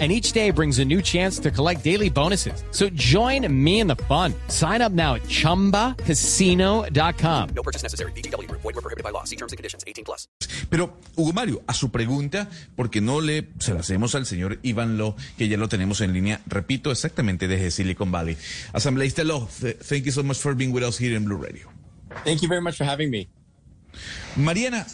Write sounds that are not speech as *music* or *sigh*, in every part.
And each day brings a new chance to collect daily bonuses. So join me in the fun. Sign up now at chumbacasino.com. No purchase necessary. BGW. Void were prohibited by law. See terms and conditions. 18 plus. Pero, Hugo Mario, a su pregunta, porque no le se la hacemos al señor Iván Lo, que ya lo tenemos en línea, repito, exactamente desde Silicon Valley. Asambleísta Lo, th- thank you so much for being with us here in Blue Radio. Thank you very much for having me. Mariana,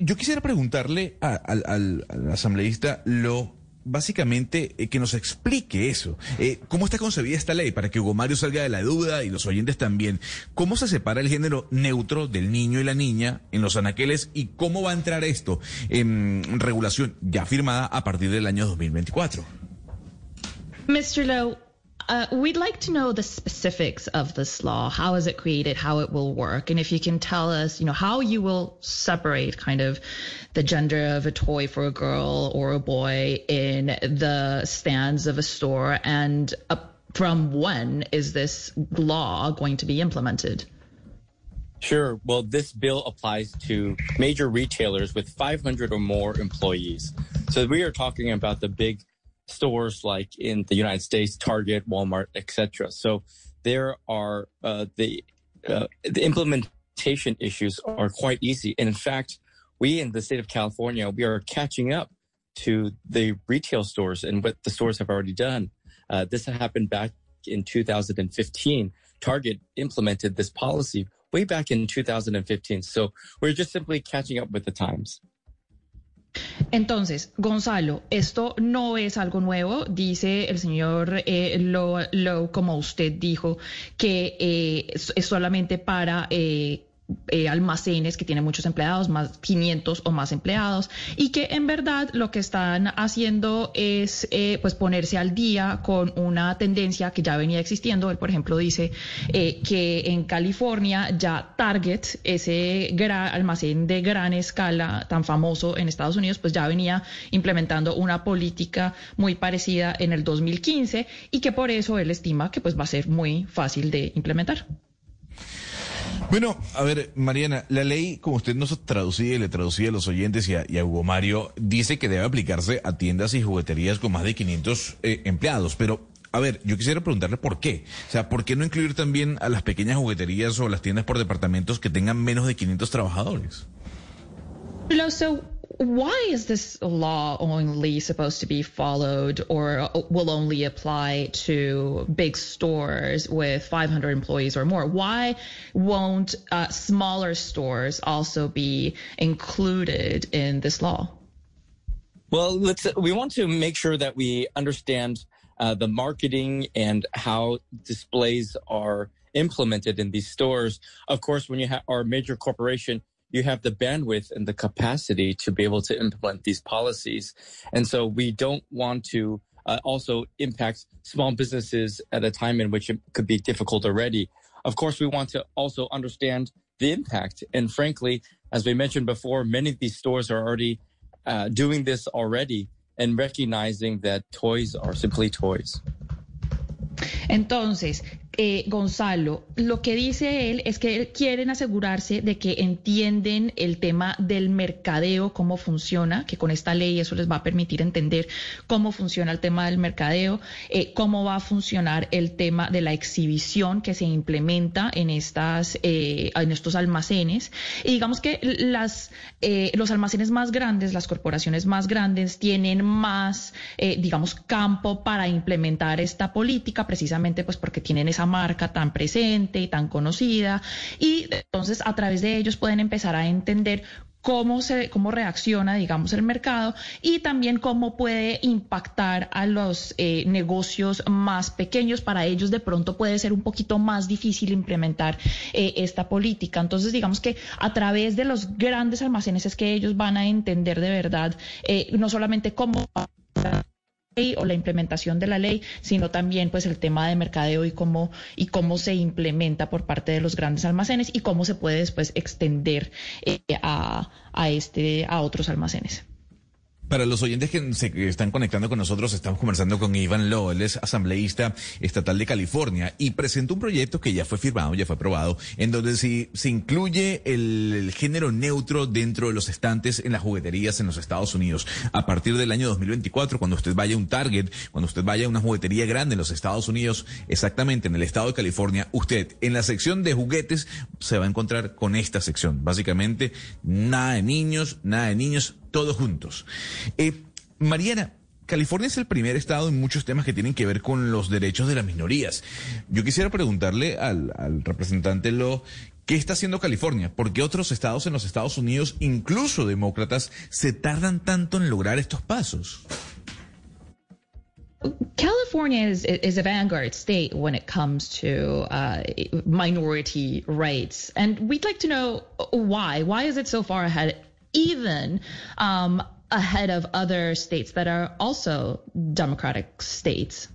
yo quisiera preguntarle a- al, al- al asambleísta Lo, básicamente, eh, que nos explique eso. Eh, ¿Cómo está concebida esta ley? Para que Hugo Mario salga de la duda y los oyentes también. ¿Cómo se separa el género neutro del niño y la niña en los anaqueles y cómo va a entrar esto en regulación ya firmada a partir del año 2024? Mr. Lowe, uh, we'd like to know the specifics of this law. How is it created? How it will work? And if you can tell us, you know, how you will separate kind of the gender of a toy for a girl or a boy in the stands of a store and uh, from when is this law going to be implemented? Sure. Well, this bill applies to major retailers with 500 or more employees. So we are talking about the big stores like in the United States, Target, Walmart, etc. So there are uh, the uh, the implementation issues are quite easy, and in fact, we in the state of California we are catching up to the retail stores and what the stores have already done. Uh, this happened back in 2015. Target implemented this policy way back in 2015. So we're just simply catching up with the times. Entonces, Gonzalo, esto no es algo nuevo, dice el señor eh, Lowe, como usted dijo, que eh, es, es solamente para eh, eh, almacenes que tienen muchos empleados, más 500 o más empleados, y que en verdad lo que están haciendo es eh, pues ponerse al día con una tendencia que ya venía existiendo. Él, por ejemplo, dice eh, que en California ya Target, ese gran almacén de gran escala tan famoso en Estados Unidos, pues ya venía implementando una política muy parecida en el 2015 y que por eso él estima que pues va a ser muy fácil de implementar. Bueno, a ver, Mariana, la ley, como usted nos traducía y le traducía a los oyentes y a, y a Hugo Mario, dice que debe aplicarse a tiendas y jugueterías con más de 500 eh, empleados, pero... A ver, yo quisiera preguntarle por qué. O sea, ¿por qué no incluir también a las pequeñas jugueterías o las tiendas por departamentos que tengan menos de 500 trabajadores? Why is this law only supposed to be followed or will only apply to big stores with 500 employees or more? Why won't uh, smaller stores also be included in this law? Well, let's. We want to make sure that we understand uh, the marketing and how displays are implemented in these stores. Of course, when you ha- are a major corporation, you have the bandwidth and the capacity to be able to implement these policies, and so we don't want to uh, also impact small businesses at a time in which it could be difficult already. Of course, we want to also understand the impact, and frankly, as we mentioned before, many of these stores are already uh, doing this already and recognizing that toys are simply toys. Entonces, eh, Gonzalo, lo que dice él es que quieren asegurarse de que entienden el tema del mercadeo, cómo funciona, que con esta ley eso les va a permitir entender cómo funciona el tema del mercadeo, eh, cómo va a funcionar el tema de la exhibición que se implementa en estas, eh, en estos almacenes. Y digamos que las, eh, los almacenes más grandes, las corporaciones más grandes, tienen más, eh, digamos, campo para implementar esta política, precisamente pues porque tienen esa marca tan presente y tan conocida. Y entonces a través de ellos pueden empezar a entender cómo se cómo reacciona digamos el mercado y también cómo puede impactar a los eh, negocios más pequeños. Para ellos de pronto puede ser un poquito más difícil implementar eh, esta política. Entonces digamos que a través de los grandes almacenes es que ellos van a entender de verdad eh, no solamente cómo o la implementación de la ley, sino también pues el tema de mercadeo y cómo y cómo se implementa por parte de los grandes almacenes y cómo se puede después extender eh, a, a este a otros almacenes. Para los oyentes que se están conectando con nosotros, estamos conversando con Ivan Lowe, él es asambleísta estatal de California y presentó un proyecto que ya fue firmado, ya fue aprobado, en donde se, se incluye el, el, género neutro dentro de los estantes en las jugueterías en los Estados Unidos. A partir del año 2024, cuando usted vaya a un Target, cuando usted vaya a una juguetería grande en los Estados Unidos, exactamente en el estado de California, usted en la sección de juguetes se va a encontrar con esta sección. Básicamente, nada de niños, nada de niños, todos juntos. Eh, Mariana, California es el primer estado en muchos temas que tienen que ver con los derechos de las minorías. Yo quisiera preguntarle al, representante Lo, ¿qué está haciendo California? ¿Por qué otros estados en los Estados Unidos, incluso demócratas, se tardan tanto en lograr estos pasos? California is, is a vanguard state when it comes to uh, minority rights. And we'd like to know why. Why is it so far ahead even um, ahead of other states that are also democratic states.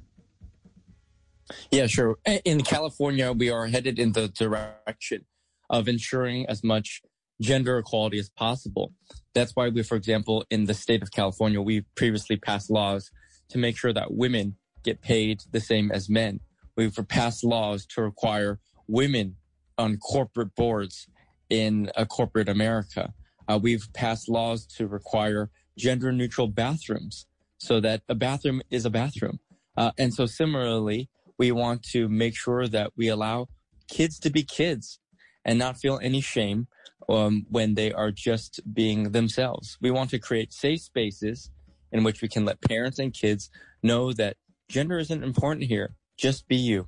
Yeah, sure. In California, we are headed in the direction of ensuring as much gender equality as possible. That's why we, for example, in the state of California, we previously passed laws to make sure that women get paid the same as men. We've passed laws to require women on corporate boards in a corporate America. Uh, we've passed laws to require gender neutral bathrooms so that a bathroom is a bathroom. Uh, and so similarly, we want to make sure that we allow kids to be kids and not feel any shame um, when they are just being themselves. We want to create safe spaces in which we can let parents and kids know that gender isn't important here. Just be you.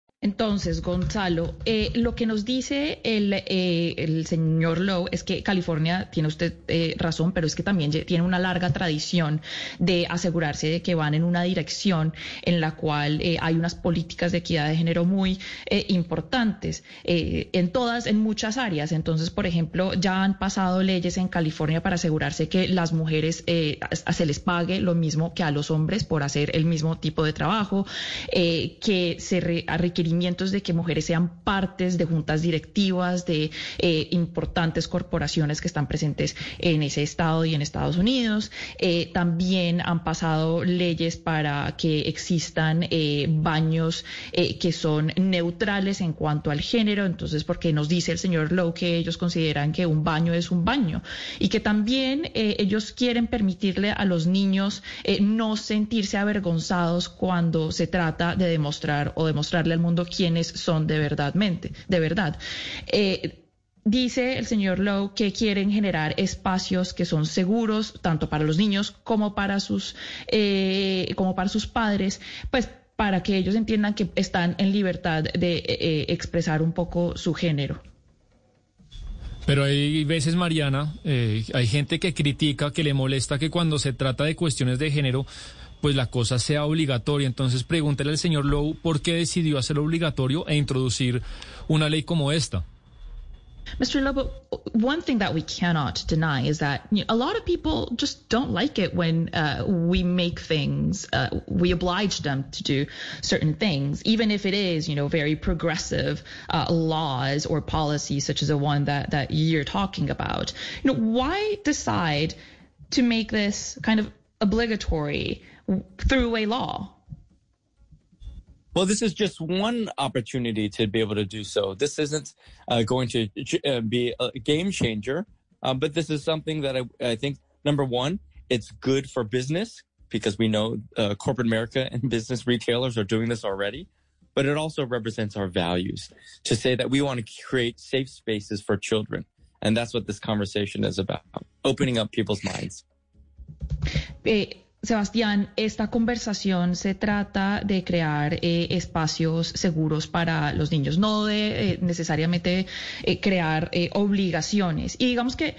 Entonces, Gonzalo, eh, lo que nos dice el, eh, el señor Lowe es que California, tiene usted eh, razón, pero es que también tiene una larga tradición de asegurarse de que van en una dirección en la cual eh, hay unas políticas de equidad de género muy eh, importantes en todas, en muchas áreas. Entonces, por ejemplo, ya han pasado leyes en California para asegurarse que las mujeres se les pague lo mismo que a los hombres por hacer el mismo tipo de trabajo, que se re, requerir de que mujeres sean partes de juntas directivas de eh, importantes corporaciones que están presentes en ese estado y en Estados Unidos. Eh, también han pasado leyes para que existan eh, baños que son neutrales en cuanto al género. Entonces, porque nos dice el señor Lowe que ellos consideran que un baño es un baño y que también ellos quieren permitirle a los niños no sentirse avergonzados cuando se trata de demostrar o demostrarle al mundo quiénes son de verdadmente, de verdad. Eh, Dice el señor Lowe que quieren generar espacios que son seguros tanto para los niños como para sus eh, como para sus padres, pues para que ellos entiendan que están en libertad de eh, expresar un poco su género. Pero hay veces, Mariana, hay gente que critica, que le molesta que cuando se trata de cuestiones de género, pues la cosa sea obligatoria. Entonces pregúntele al señor Lowe por qué decidió hacerlo obligatorio e introducir una ley como esta. Mr. Lobo, one thing that we cannot deny is that you know, a lot of people just don't like it when uh, we make things, uh, we oblige them to do certain things, even if it is, you know, very progressive uh, laws or policies such as the one that, that you're talking about. You know, why decide to make this kind of obligatory through a law? Well, this is just one opportunity to be able to do so. This isn't uh, going to uh, be a game changer, um, but this is something that I, I, think, number one, it's good for business because we know uh, corporate America and business retailers are doing this already. But it also represents our values to say that we want to create safe spaces for children. And that's what this conversation is about opening up people's minds. Eh, Sebastián, esta conversación se trata de crear eh, espacios seguros para los niños, no de eh, necesariamente eh, crear obligaciones. Y digamos que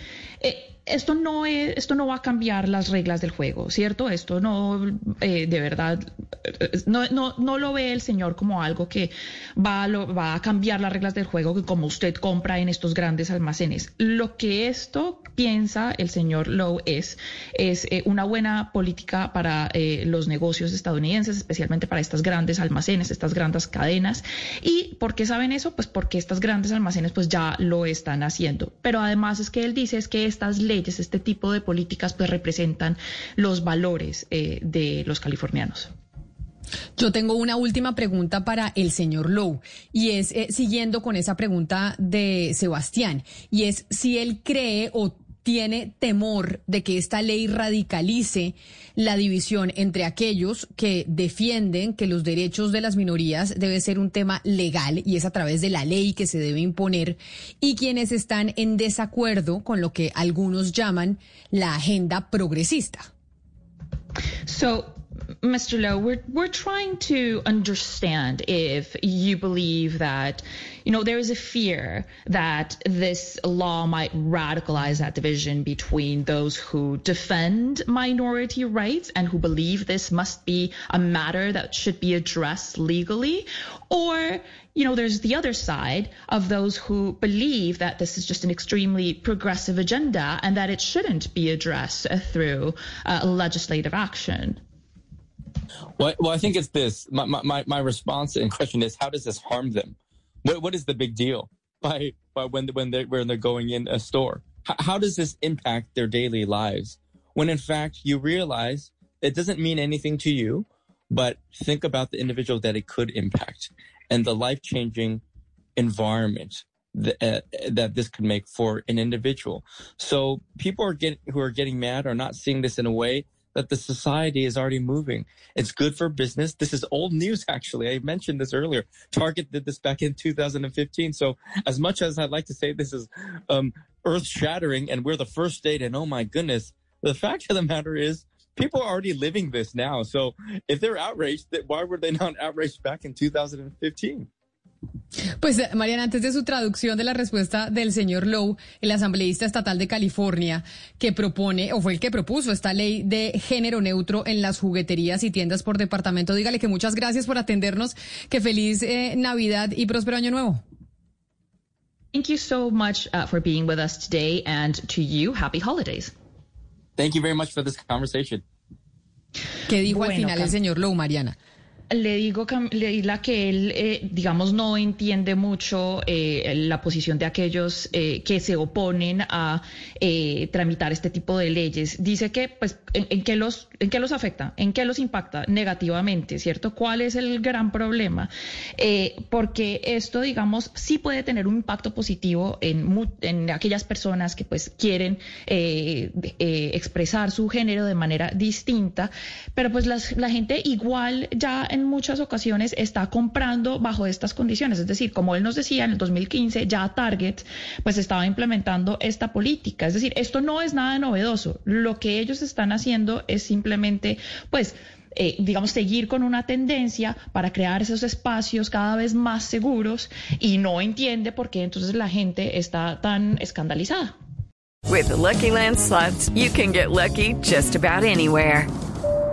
esto no es, esto no va a cambiar las reglas del juego, ¿cierto? Esto no, de verdad, no, no, no, lo ve el señor como algo que va a, va a cambiar las reglas del juego, que como usted compra en estos grandes almacenes. Lo que esto piensa el señor Lowe es, es una buena política para eh, los negocios estadounidenses, especialmente para estas grandes almacenes, estas grandes cadenas. ¿Y por qué saben eso? Pues porque estas grandes almacenes pues ya lo están haciendo. Pero además es que él dice es que estas leyes, este tipo de políticas pues representan los valores eh, de los californianos. Yo tengo una última pregunta para el señor Lowe y es eh, siguiendo con esa pregunta de Sebastián y es si él cree o tiene temor de que esta ley radicalice la división entre aquellos que defienden que los derechos de las minorías debe ser un tema legal y es a través de la ley que se debe imponer y quienes están en desacuerdo con lo que algunos llaman la agenda progresista. So Mr. Lowe, we're we're trying to understand if you believe that, you know, there is a fear that this law might radicalize that division between those who defend minority rights and who believe this must be a matter that should be addressed legally, or you know, there's the other side of those who believe that this is just an extremely progressive agenda and that it shouldn't be addressed through uh, legislative action. Well, well, I think it's this. My, my, my response and question is, how does this harm them? What, what is the big deal *laughs* by, by when, when they when they're going in a store? H- how does this impact their daily lives? When in fact you realize it doesn't mean anything to you, but think about the individual that it could impact and the life changing environment that, uh, that this could make for an individual. So people are getting who are getting mad are not seeing this in a way that the society is already moving. It's good for business. This is old news, actually. I mentioned this earlier. Target did this back in 2015. So as much as I'd like to say this is um, earth shattering and we're the first state and oh my goodness, the fact of the matter is people are already living this now. So if they're outraged, that why were they not outraged back in 2015? Pues, Mariana, antes de su traducción de la respuesta del señor Lowe, el asambleísta estatal de California, que propone, o fue el que propuso esta ley de género neutro en las jugueterías y tiendas por departamento, dígale que muchas gracias por atendernos, que feliz eh, Navidad y próspero Año Nuevo. Thank you so much uh, for being with us today, and to you, happy holidays. Thank you very much for this conversation. ¿Qué dijo al final el señor Lowe, Mariana? Le digo la que él, eh, digamos, no entiende mucho eh, la posición de aquellos eh, que se oponen a tramitar este tipo de leyes. Dice que, pues, en, qué los, ¿en qué los afecta? ¿En qué los impacta negativamente? ¿Cierto? ¿Cuál es el gran problema? porque esto, digamos, sí puede tener un impacto positivo en, en aquellas personas que, pues, quieren expresar su género de manera distinta, pero pues la gente igual ya en muchas ocasiones está comprando bajo estas condiciones. Es decir, como él nos decía, en el 2015 ya Target pues estaba implementando esta política. Es decir, esto no es nada novedoso. Lo que ellos están haciendo es simplemente pues... Eh, digamos, seguir con una tendencia para crear esos espacios cada vez más seguros y no entiende por qué entonces la gente está tan escandalizada. With Lucky Land you can get lucky just about anywhere.